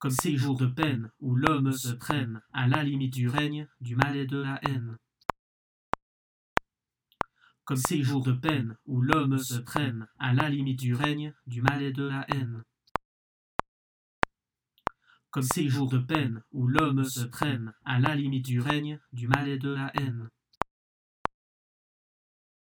comme ces jours de peine où l'homme se traîne à la limite du règne du mal et de la haine. Comme ces jours de peine où l'homme se traîne à la limite du règne du mal et de la haine. Comme ces jours de peine où l'homme se traîne à la limite du règne du mal et de la haine.